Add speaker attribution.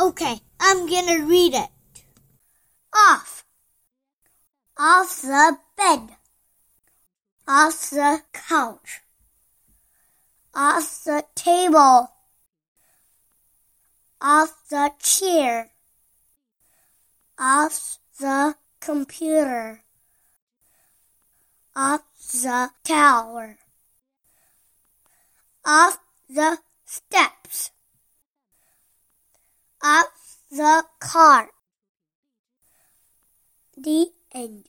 Speaker 1: Okay, I'm gonna read it.
Speaker 2: Off. Off the bed. Off the couch. Off the table. Off the chair. Off the computer. Off the tower. Off the steps. Off the car. The end.